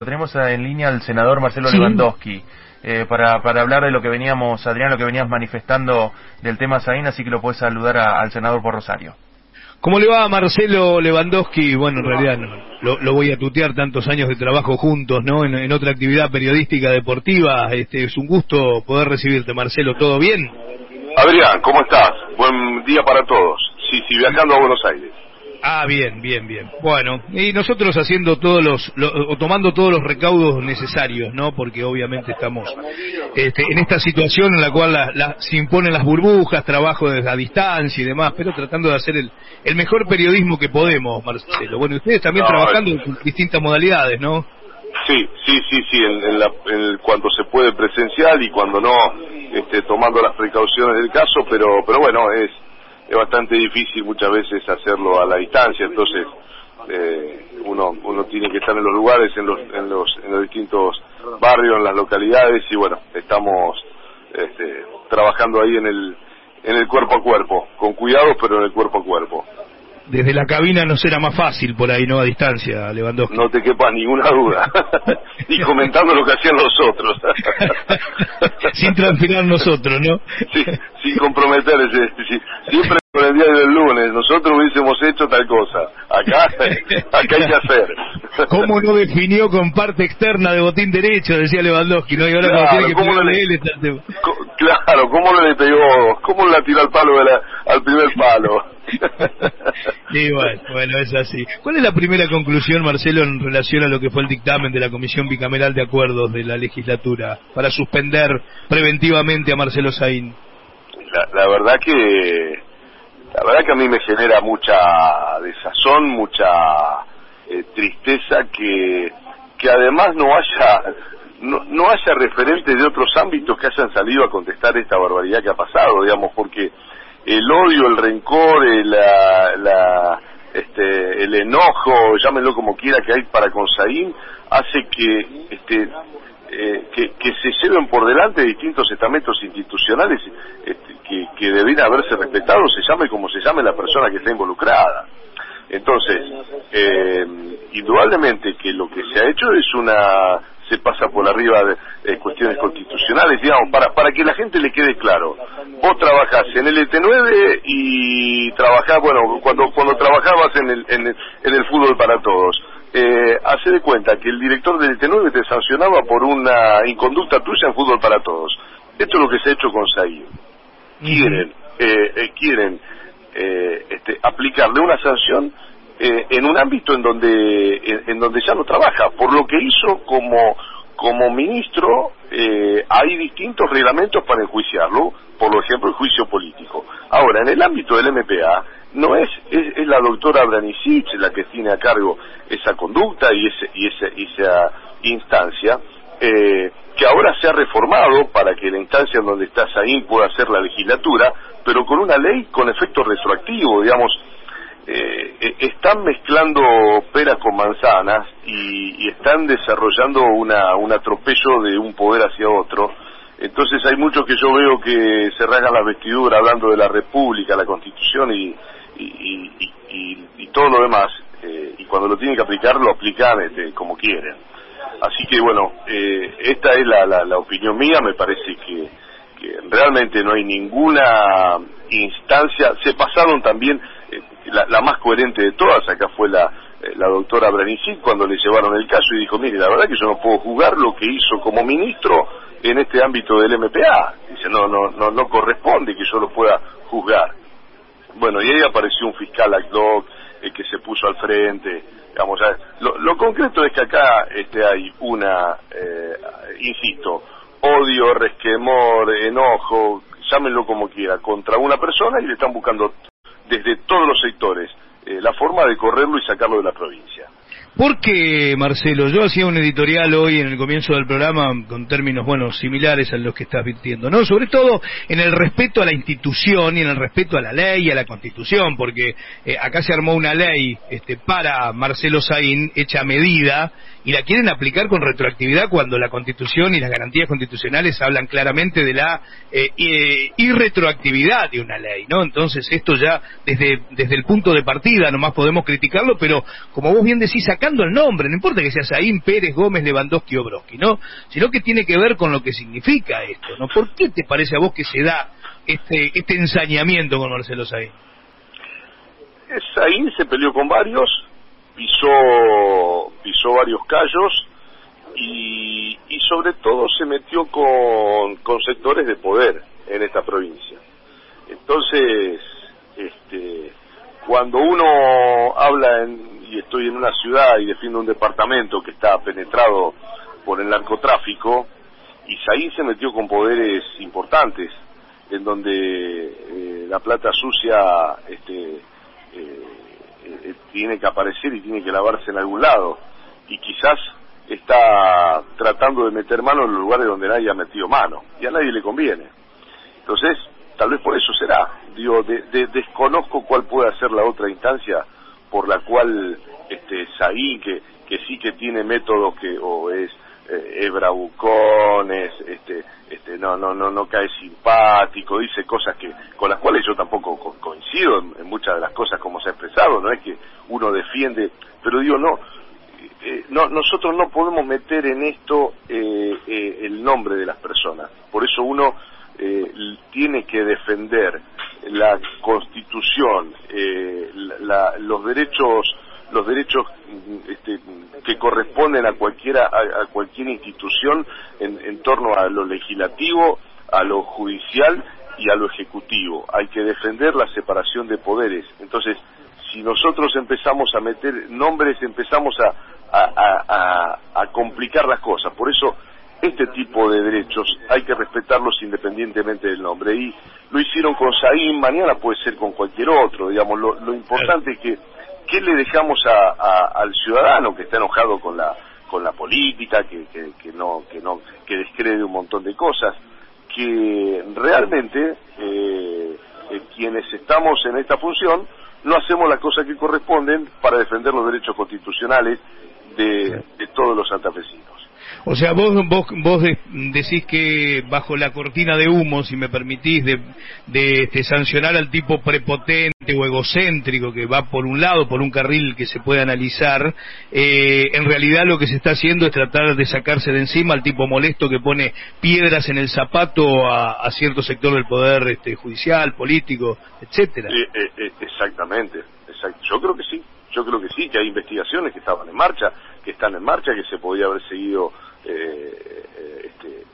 Tenemos en línea al senador Marcelo Lewandowski eh, para, para hablar de lo que veníamos, Adrián, lo que venías manifestando del tema Saín, así que lo puedes saludar al senador por Rosario. ¿Cómo le va Marcelo Lewandowski? Bueno, en realidad lo, lo, voy a tutear tantos años de trabajo juntos, ¿no? En, otra actividad periodística deportiva. Este, es un gusto poder recibirte, Marcelo. ¿Todo bien? Adrián, ¿cómo estás? Buen día para todos. Sí, sí, viajando a Buenos Aires. Ah, bien, bien, bien. Bueno, y nosotros haciendo todos los, o tomando todos los recaudos necesarios, ¿no? Porque obviamente estamos este, en esta situación en la cual se imponen las burbujas, trabajo desde a distancia y demás, pero tratando de hacer el, el mejor periodismo que podemos, Marcelo. Bueno, ustedes también trabajando en distintas modalidades, ¿no? Sí, sí, sí, sí, en, la, cuando se puede presencial y cuando no, este, tomando las precauciones del caso, pero, pero bueno, es es bastante difícil muchas veces hacerlo a la distancia, entonces eh, uno uno tiene que estar en los lugares, en los en los en los distintos barrios, en las localidades y bueno, estamos este, trabajando ahí en el en el cuerpo a cuerpo, con cuidado pero en el cuerpo a cuerpo desde la cabina no será más fácil por ahí, ¿no? A distancia, Lewandowski. No te quepa ninguna duda. y comentando lo que hacían los otros. sin transpirar nosotros, ¿no? sí, sin comprometerse. siempre con el día del lunes, nosotros hubiésemos hecho tal cosa. Acá, acá hay que hacer. ¿Cómo no definió con parte externa de botín derecho? Decía Lewandowski, ¿no? Y ahora claro, tiene que ¿cómo le, él, Claro, ¿cómo le pegó? ¿Cómo le tiró al palo de la, al primer palo? Sí, bueno, bueno, es así. ¿Cuál es la primera conclusión, Marcelo, en relación a lo que fue el dictamen de la Comisión Bicameral de Acuerdos de la legislatura para suspender preventivamente a Marcelo Saín? La, verdad que la verdad que a mí me genera mucha desazón, mucha eh, tristeza que que además no haya no, no haya referentes de otros ámbitos que hayan salido a contestar esta barbaridad que ha pasado, digamos, porque el odio, el rencor, el, la, este, el enojo, llámenlo como quiera que hay para con Saín, hace que, este, eh, que, se lleven por delante distintos estamentos institucionales este, que, que deben haberse respetado, se llame como se llame la persona que está involucrada. Entonces, eh, indudablemente que lo que se ha hecho es una se pasa por arriba de cuestiones constitucionales, digamos, para, para que la gente le quede claro. Vos trabajás en el ET9 y trabajás, bueno, cuando, cuando trabajabas en el, en el, fútbol para todos, eh, hace de cuenta que el director del ET9 te sancionaba por una inconducta tuya en fútbol para todos. Esto es lo que se ha hecho con Saí. Quieren, eh, eh, quieren eh, este, aplicarle una sanción eh, en un ámbito en donde en, donde ya no trabaja por lo que hizo como como ministro eh, hay distintos reglamentos para enjuiciarlo por ejemplo el juicio político. Ahora en el ámbito del MPA no es es, la doctora Branicic la que tiene a cargo esa conducta y ese y ese y esa instancia eh, que ahora se ha reformado para que la instancia en donde está Saín pueda ser la legislatura, pero con una ley con efecto retroactivo, digamos, eh, eh, están mezclando peras con manzanas y, están desarrollando una, un atropello de un poder hacia otro. Entonces hay muchos que yo veo que se rasgan la vestidura hablando de la República, la Constitución y, y, todo lo demás. Eh, y cuando lo tienen que aplicar, lo aplican este, como quieren. Así que bueno, esta es la, la, la opinión mía, me parece que, que realmente no hay ninguna instancia. Se pasaron también la, más coherente de todas, acá fue la, eh, la doctora Branicic cuando le llevaron el caso y dijo, mire, la verdad que yo no puedo juzgar lo que hizo como ministro en este ámbito del MPA. Dice, no, no, no, no corresponde que yo lo pueda juzgar. Bueno, y ahí apareció un fiscal ACDOC el que se puso al frente. Digamos, lo, lo concreto es que acá este, hay una, eh, insisto, odio, resquemor, enojo, llámenlo como quiera, contra una persona y le están buscando desde todos los sectores eh, la forma de correrlo y sacarlo de la provincia. ¿Por qué, Marcelo? Yo hacía un editorial hoy en el comienzo del programa con términos, bueno, similares a los que estás vistiendo, ¿no? Sobre todo en el respeto a la institución y en el respeto a la ley y a la constitución, porque eh, acá se armó una ley este, para Marcelo Saín hecha medida y la quieren aplicar con retroactividad cuando la Constitución y las garantías constitucionales hablan claramente de la eh, irretroactividad de una ley, ¿no? Entonces esto ya desde, desde el punto de partida nomás podemos criticarlo, pero como vos bien decís, sacando el nombre, no importa que sea Saín, Pérez, Gómez, Lewandowski o Broski, ¿no? Sino que tiene que ver con lo que significa esto, ¿no? ¿Por qué te parece a vos que se da este, este ensañamiento con Marcelo Saín? Saín se peleó con varios, pisó, pisó varios callos y, y sobre todo se metió con, con sectores de poder en esta provincia. Entonces, este, cuando uno habla en, y estoy en una ciudad y defiendo un departamento que está penetrado por el narcotráfico, y Saín se metió con poderes importantes, en donde eh, la plata sucia este, eh, eh, tiene que aparecer y tiene que lavarse en algún lado, y quizás está tratando de meter mano en los lugares donde nadie ha metido mano, y a nadie le conviene. Entonces, tal vez por eso será. Digo, desconozco cuál puede ser la otra instancia por la cual este Saí, que, que sí que tiene métodos que o es eh, es este, este, no, no, no, no cae simpático, dice cosas que con las cuales yo tampoco coincido en, muchas de las cosas como se ha expresado, defiende, pero digo no, eh, no nosotros no podemos meter en esto eh, eh, el nombre de las personas, por eso uno eh, tiene que defender la constitución, eh, los derechos los derechos este, que corresponden a cualquiera a, cualquier institución en, en, torno a lo legislativo, a lo judicial y a lo ejecutivo. Hay que defender la separación de poderes. Entonces, si nosotros empezamos a meter nombres, empezamos a, a, a complicar las cosas. Por eso este tipo de derechos hay que respetarlos independientemente del nombre. Y lo hicieron con Saín, mañana puede ser con cualquier otro. Digamos, lo, importante es que ¿qué le dejamos al ciudadano que está enojado con la con la política, que, que, no que no que descree un montón de cosas, que realmente eh, eh, quienes estamos en esta función no hacemos las cosas que corresponden para defender los derechos constitucionales de, de todos los santafesinos. O sea, vos, vos, vos decís que bajo la cortina de humo, si me permitís, de, de, este, sancionar al tipo prepotente o egocéntrico que va por un lado, por un carril que se puede analizar, eh, en realidad lo que se está haciendo es tratar de sacarse de encima al tipo molesto que pone piedras en el zapato a, cierto sector del poder este, judicial, político, etcétera. Eh, eh, exactamente, yo creo que sí, yo creo que sí, que hay investigaciones que estaban en marcha, que están en marcha, que se podía haber seguido eh, eh, este,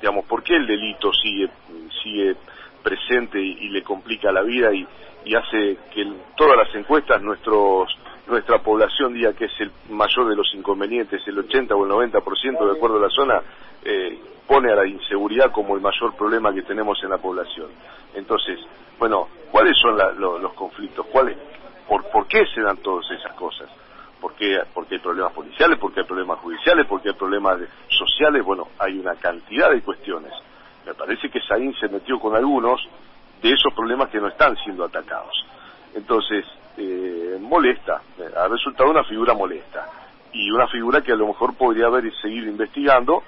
digamos, ¿por qué el delito sigue, sigue presente y, le complica la vida y, hace que en todas las encuestas nuestros nuestra población diga que es el mayor de los inconvenientes, el 80 o el 90% de acuerdo a la zona, eh, pone a la inseguridad como el mayor problema que tenemos en la población. Entonces, bueno, ¿cuáles son los conflictos? ¿Cuáles, por, ¿Por qué se dan todas esas cosas? porque, porque hay problemas policiales, porque hay problemas judiciales, porque hay problemas sociales, bueno, hay una cantidad de cuestiones. Me parece que Saín se metió con algunos de esos problemas que no están siendo atacados. Entonces, eh, molesta, ha resultado una figura molesta y una figura que a lo mejor podría haber seguido investigando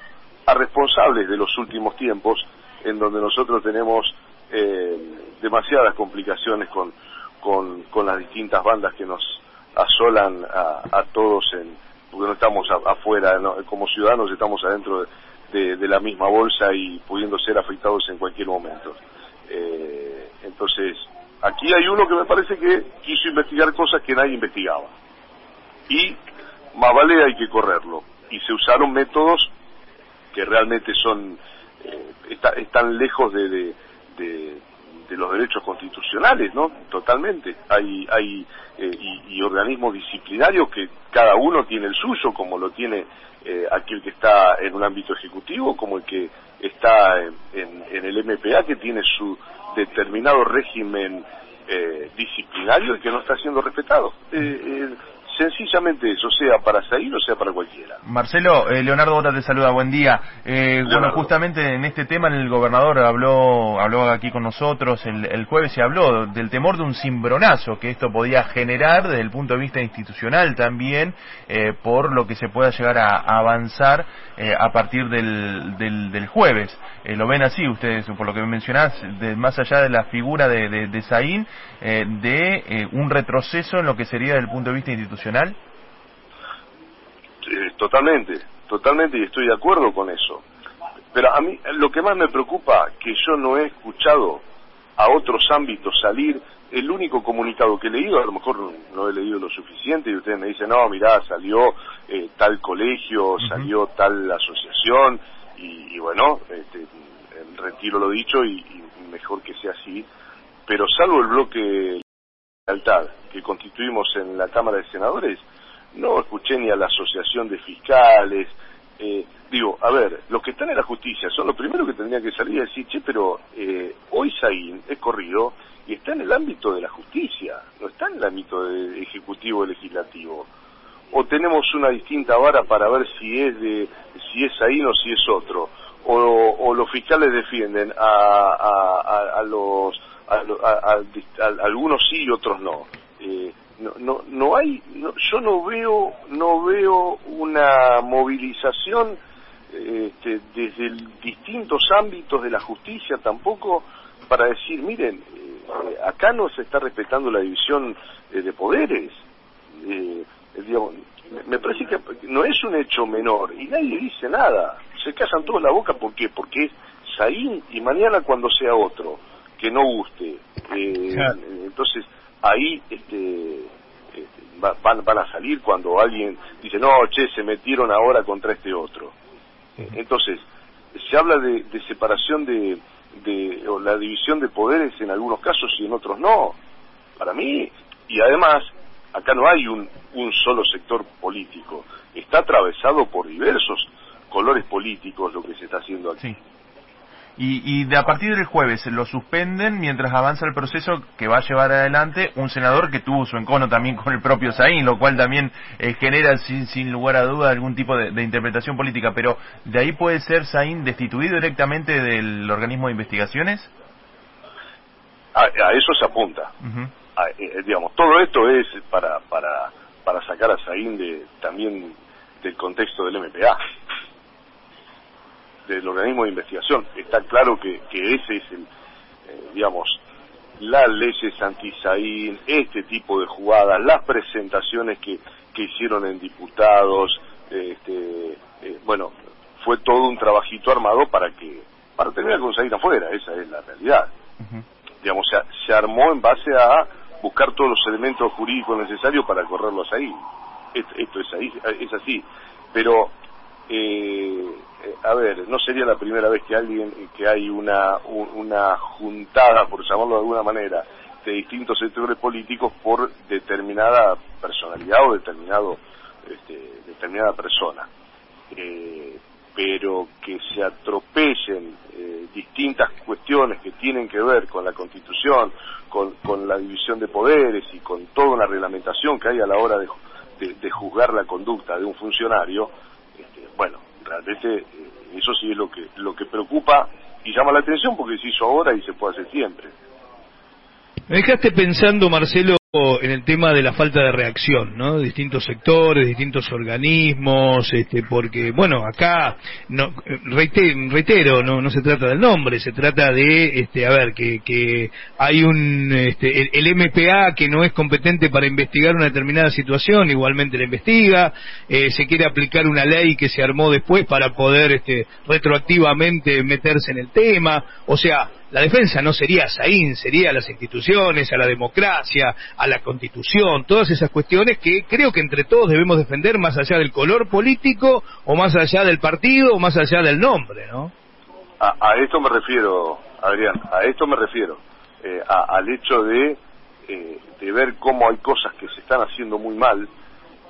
a responsables de los últimos tiempos en donde nosotros tenemos eh, demasiadas complicaciones con, con, con las distintas bandas que nos asolan a, todos en porque no estamos afuera como ciudadanos estamos adentro de, la misma bolsa y pudiendo ser afectados en cualquier momento. Eh, entonces aquí hay uno que me parece que quiso investigar cosas que nadie investigaba. Y más vale hay que correrlo. Y se usaron métodos que realmente son eh, están lejos de de los derechos constitucionales, ¿no? Totalmente. Hay, hay eh, y, organismos disciplinarios que cada uno tiene el suyo, como lo tiene eh, aquel que está en un ámbito ejecutivo, como el que está en, el MPA, que tiene su determinado régimen eh, disciplinario y que no está siendo respetado. Se sencillamente eso, sea para Saín o sea para cualquiera. Marcelo, eh, Leonardo Bota te saluda, buen día. Eh, bueno, justamente en este tema el gobernador habló, habló aquí con nosotros el, el jueves se habló del temor de un cimbronazo que esto podía generar desde el punto de vista institucional también, eh, por lo que se pueda llegar a, avanzar eh, a partir del, del, del jueves. ¿Lo ven así ustedes, por lo que mencionás, de, más allá de la figura de, de, de Saín, de un retroceso en lo que sería desde el punto de vista institucional? Totalmente, totalmente y estoy de acuerdo con eso. Pero a mí lo que más me preocupa que yo no he escuchado a otros ámbitos salir, el único comunicado que he leído, a lo mejor no he leído lo suficiente y ustedes me dicen, no, mirá, salió eh, tal colegio, salió tal asociación y, bueno, este, retiro lo dicho y, y mejor que sea así, pero salvo el bloque lealtad que constituimos en la Cámara de Senadores, no escuché ni a la Asociación de Fiscales, eh, digo, a ver, los que están en la justicia son los primeros que tendrían que salir y decir, che, pero eh, hoy Saín es corrido y está en el ámbito de la justicia, no está en el ámbito de ejecutivo legislativo. O tenemos una distinta vara para ver si es de si es Saín o si es otro. O, los fiscales defienden a, a, los a, algunos sí y otros no. Eh, no, no, no hay, yo no veo, no veo una movilización este, desde distintos ámbitos de la justicia tampoco para decir, miren, eh, acá no se está respetando la división eh, de poderes. Eh, me parece que no es un hecho menor y nadie dice nada. Se casan todos la boca, ¿por qué? Porque es Saín y mañana cuando sea otro que no guste. Entonces, ahí este, este van, van a salir cuando alguien dice, no, che, se metieron ahora contra este otro. Entonces, se habla de, separación de, de, o la división de poderes en algunos casos y en otros no. Para mí, y además, acá no hay un, un solo sector político, está atravesado por diversos colores políticos lo que se está haciendo aquí. Y, de a partir del jueves lo suspenden mientras avanza el proceso que va a llevar adelante un senador que tuvo su encono también con el propio Saín, lo cual también eh, genera sin, sin lugar a duda algún tipo de, interpretación política. Pero ¿de ahí puede ser Saín destituido directamente del organismo de investigaciones? A, eso se apunta. Eh, eh, digamos, todo esto es para, para, para sacar a Saín de, también del contexto del MPA del organismo de investigación. Está claro que, que ese es el, eh, digamos, las leyes anti-Saín, este tipo de jugadas, las presentaciones que, que hicieron en diputados, este, eh, bueno, fue todo un trabajito armado para que, para terminar con Saín afuera, esa es la realidad. Digamos, se, se, armó en base a buscar todos los elementos jurídicos necesarios para correrlo a Saín. Esto, es, ahí, es así. Pero eh, a ver, no sería la primera vez que alguien, que hay una, una juntada, por llamarlo de alguna manera, de distintos sectores políticos por determinada personalidad o determinado, este, determinada persona. Eh, pero que se atropellen eh, distintas cuestiones que tienen que ver con la Constitución, con, con, la división de poderes y con toda una reglamentación que hay a la hora de, de juzgar la conducta de un funcionario, bueno, realmente eh, eso sí es lo que, lo que preocupa y llama la atención porque se hizo ahora y se puede hacer siempre. Me dejaste pensando, Marcelo, en el tema de la falta de reacción, ¿no? Distintos sectores, distintos organismos, este, porque, bueno, acá, no, reitero, no, no se trata del nombre, se trata de, este, a ver, que, que hay un, este, el, MPA que no es competente para investigar una determinada situación, igualmente la investiga, eh, se quiere aplicar una ley que se armó después para poder, este, retroactivamente meterse en el tema, o sea, la defensa no sería Saín, sería a las instituciones, a la democracia, a la constitución, todas esas cuestiones que creo que entre todos debemos defender más allá del color político o más allá del partido o más allá del nombre, ¿no? A, esto me refiero, Adrián, a esto me refiero, eh, al hecho de, eh, de ver cómo hay cosas que se están haciendo muy mal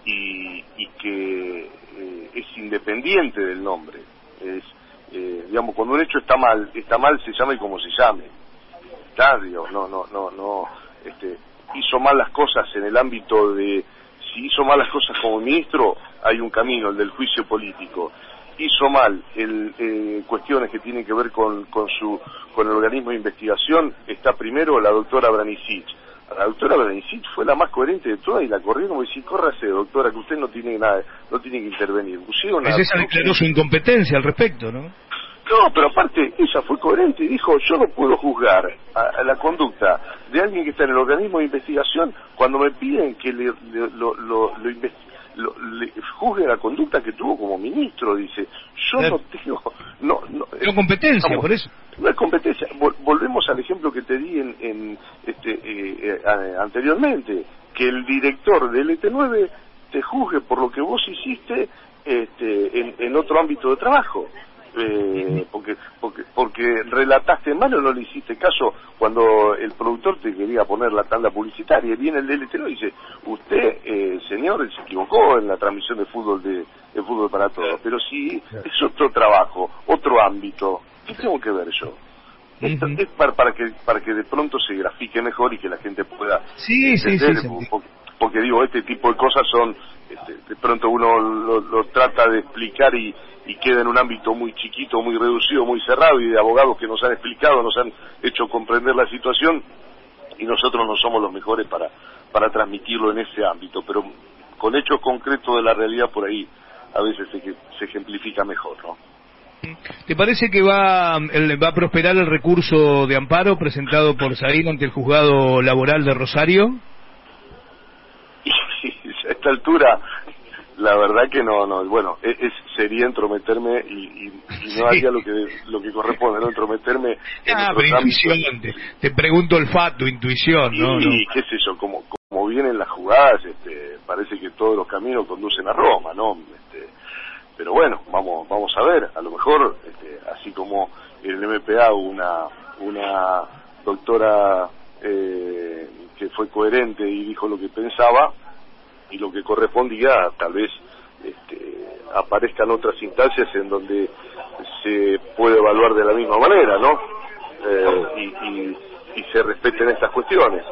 y, que eh, es independiente del nombre. Es, eh, digamos, cuando un hecho está mal, está mal se llame como se llame. Está, no, no, no, no, este, hizo mal las cosas en el ámbito de si hizo malas cosas como ministro, hay un camino, el del juicio político. Hizo mal el, eh, cuestiones que tienen que ver con, con, su, con el organismo de investigación, está primero la doctora Branicic. La doctora Branicic fue la más coherente de todas y la corrieron y dice, córrase, doctora, que usted no tiene nada, no tiene que intervenir. Pusieron esa declaró su incompetencia al respecto, ¿no? No, pero aparte, ella fue coherente y dijo, yo no puedo juzgar a, la conducta de alguien que está en el organismo de investigación cuando me piden que le, lo, lo, juzgue la conducta que tuvo como ministro, dice. Yo no tengo... No, no, no competencia, por eso. No es competencia. Al ejemplo que te di en, en este, eh, eh, anteriormente, que el director del ET9 te juzgue por lo que vos hiciste este, en, en otro ámbito de trabajo eh, porque, porque porque relataste mal o no le hiciste caso cuando el productor te quería poner la tanda publicitaria. Viene el DLT y dice, usted, eh, señor, se equivocó en la transmisión de fútbol de, fútbol para todos. Pero si es otro trabajo, otro ámbito, ¿qué tengo que ver yo? Es para, que para que de pronto se grafique mejor y que la gente pueda sí, sí, sí, porque, digo este tipo de cosas son este, de pronto uno lo trata de explicar y, y queda en un ámbito muy chiquito, muy reducido, muy cerrado y de abogados que nos han explicado, nos han hecho comprender la situación y nosotros no somos los mejores para, para transmitirlo en ese ámbito, pero con hechos concretos de la realidad por ahí a veces se, se ejemplifica mejor, ¿no? ¿Te parece que va, va a prosperar el recurso de amparo presentado por Saín ante el juzgado laboral de Rosario? a esta altura la verdad que no, no, bueno, e, es, sería entrometerme y, no haría lo que lo que corresponde, no entrometerme. Ah, pero intuición, te, pregunto olfato, intuición, ¿no? Y qué sé yo, como, como vienen las jugadas, este, parece que todos los caminos conducen a Roma, ¿no? Este, pero bueno, vamos, vamos a ver, a lo mejor, este, así como en el MPA una, una doctora eh, que fue coherente y dijo lo que pensaba, y lo que correspondía tal vez este, aparezcan otras instancias en donde se puede evaluar de la misma manera, ¿no? Eh, y, se respeten estas cuestiones.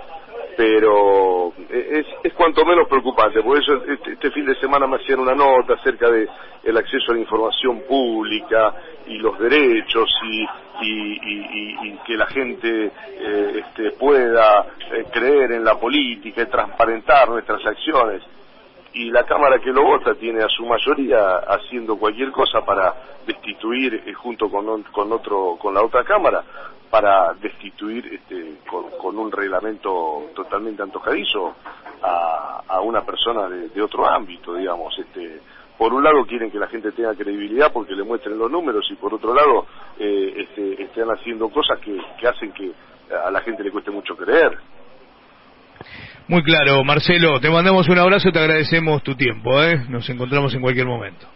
Pero es, es cuanto menos preocupante, por eso este, este, fin de semana me hacían una nota acerca de el acceso a la información pública y los derechos y, y, que la gente eh, este, pueda eh, creer en la política y transparentar nuestras acciones y la Cámara que lo vota tiene a su mayoría haciendo cualquier cosa para destituir eh, junto con, con otro con la otra Cámara para destituir este, con, un reglamento totalmente antojadizo a, a una persona de, otro ámbito digamos este por un lado quieren que la gente tenga credibilidad porque le muestren los números y por otro lado eh, este, están haciendo cosas que, que hacen que a la gente le cueste mucho creer muy claro, Marcelo, te mandamos un abrazo y te agradecemos tu tiempo, ¿eh? Nos encontramos en cualquier momento.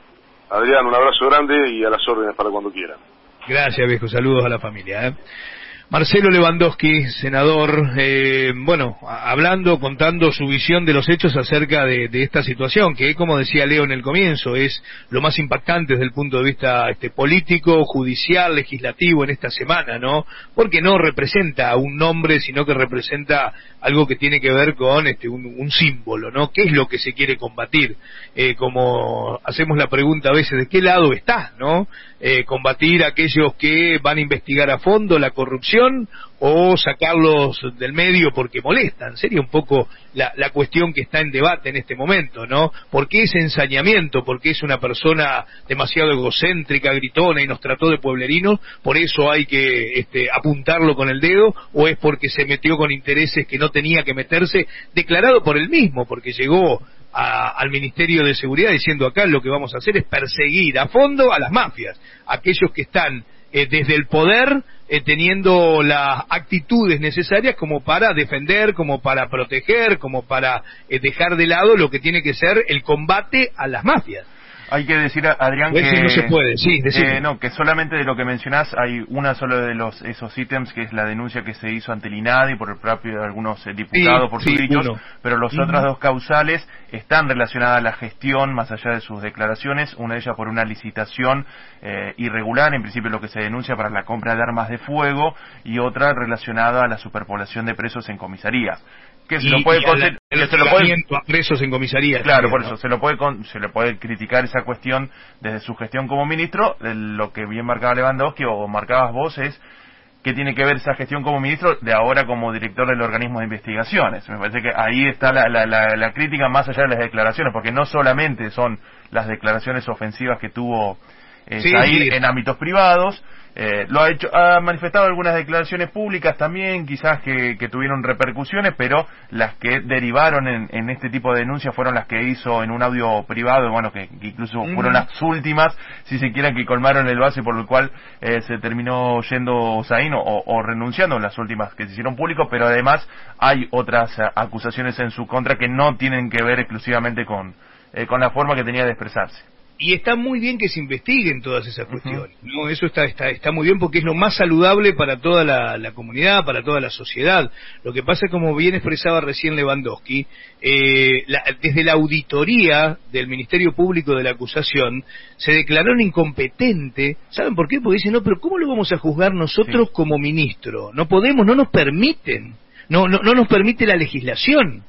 Adrián, un abrazo grande y a las órdenes para cuando quieran. Gracias, viejo. Saludos a la familia. ¿eh? Marcelo Lewandowski, senador, eh, bueno, hablando, contando su visión de los hechos acerca de, esta situación, que como decía Leo en el comienzo, es lo más impactante desde el punto de vista este, político, judicial, legislativo en esta semana, ¿no? Porque no representa un nombre, sino que representa algo que tiene que ver con este, un, símbolo, ¿no? ¿Qué es lo que se quiere combatir? Eh, como hacemos la pregunta a veces, ¿de qué lado está, no? Eh, combatir a aquellos que van a investigar a fondo la corrupción o sacarlos del medio porque molestan. Sería un poco la, cuestión que está en debate en este momento, ¿no? ¿Por qué ese ensañamiento? ¿Por qué es una persona demasiado egocéntrica, gritona y nos trató de pueblerinos? ¿Por eso hay que este, apuntarlo con el dedo? ¿O es porque se metió con intereses que no tenía que meterse? Declarado por él mismo, porque llegó al Ministerio de Seguridad diciendo acá lo que vamos a hacer es perseguir a fondo a las mafias, aquellos que están eh, desde el poder eh, teniendo las actitudes necesarias como para defender, como para proteger, como para eh, dejar de lado lo que tiene que ser el combate a las mafias. Hay que decir, Adrián, que... no se puede, sí, eh, no, que solamente de lo que mencionás hay una sola de los esos ítems que es la denuncia que se hizo ante el INADI por el propio de algunos eh, diputados por sus dichos, pero las otras dos causales están relacionadas a la gestión, más allá de sus declaraciones, una de ellas por una licitación eh, irregular, en principio lo que se denuncia para la compra de armas de fuego, y otra relacionada a la superpoblación de presos en comisarías. Que se lo puede se lo puede a presos en comisaría claro por eso se lo puede se le puede criticar esa cuestión desde su gestión como ministro. Lo que bien marcaba Lewandowski o marcabas vos es qué tiene que ver esa gestión como ministro de ahora como director del organismo de investigaciones. Me parece que ahí está la, la, la, crítica más allá de las declaraciones, porque no solamente son las declaraciones ofensivas que tuvo eh, en ámbitos privados, eh, lo ha hecho, ha manifestado algunas declaraciones públicas también, quizás que, tuvieron repercusiones, pero las que derivaron en, este tipo de denuncias fueron las que hizo en un audio privado, bueno, que, incluso fueron las últimas, si se quiera, que colmaron el base por el cual eh, se terminó yendo Zain o, renunciando en las últimas que se hicieron públicos, pero además hay otras eh, acusaciones en su contra que no tienen que ver exclusivamente con, con la forma que tenía de expresarse y está muy bien que se investiguen todas esas cuestiones, ¿no? Eso está, está, está muy bien porque es lo más saludable para toda la, comunidad, para toda la sociedad. Lo que pasa, como bien expresaba recién Lewandowski, eh, desde la auditoría del Ministerio Público de la acusación se declararon incompetente. ¿Saben por qué? Porque dicen, no, pero ¿cómo lo vamos a juzgar nosotros como ministro? No podemos, no nos permiten, no, no, no nos permite la legislación.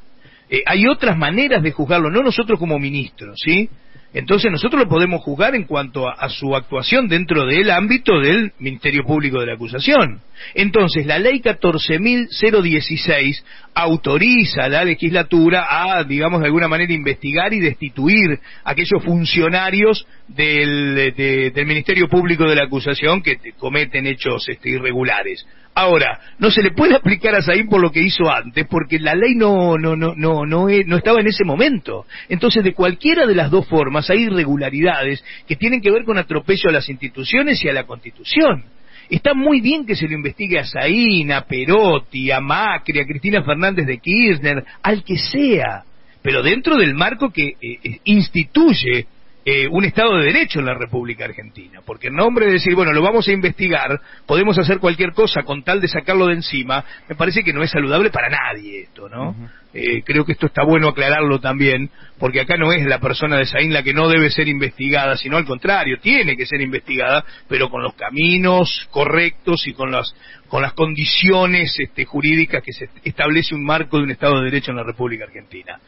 Eh, hay otras maneras de juzgarlo, no nosotros como ministros, ¿sí? Entonces nosotros lo podemos juzgar en cuanto a, su actuación dentro del ámbito del Ministerio Público de la Acusación. Entonces la ley 14.016 autoriza a la legislatura a, digamos, de alguna manera investigar y destituir a aquellos funcionarios del, del Ministerio Público de la Acusación que cometen hechos este, irregulares. Ahora, no se le puede aplicar a Saín por lo que hizo antes, porque la ley no, no, no, no, no, no estaba en ese momento. Entonces, de cualquiera de las dos formas hay irregularidades que tienen que ver con atropello a las instituciones y a la Constitución. Está muy bien que se lo investigue a Saín, a Perotti, a Macri, a Cristina Fernández de Kirchner, al que sea, pero dentro del marco que eh, eh, instituye eh, un Estado de Derecho en la República Argentina. Porque en nombre de decir, bueno, lo vamos a investigar, podemos hacer cualquier cosa con tal de sacarlo de encima, me parece que no es saludable para nadie esto, ¿no? Eh, creo que esto está bueno aclararlo también, porque acá no es la persona de Saín la que no debe ser investigada, sino al contrario, tiene que ser investigada, pero con los caminos correctos y con las con las condiciones este, jurídicas que se establece un marco de un Estado de Derecho en la República Argentina.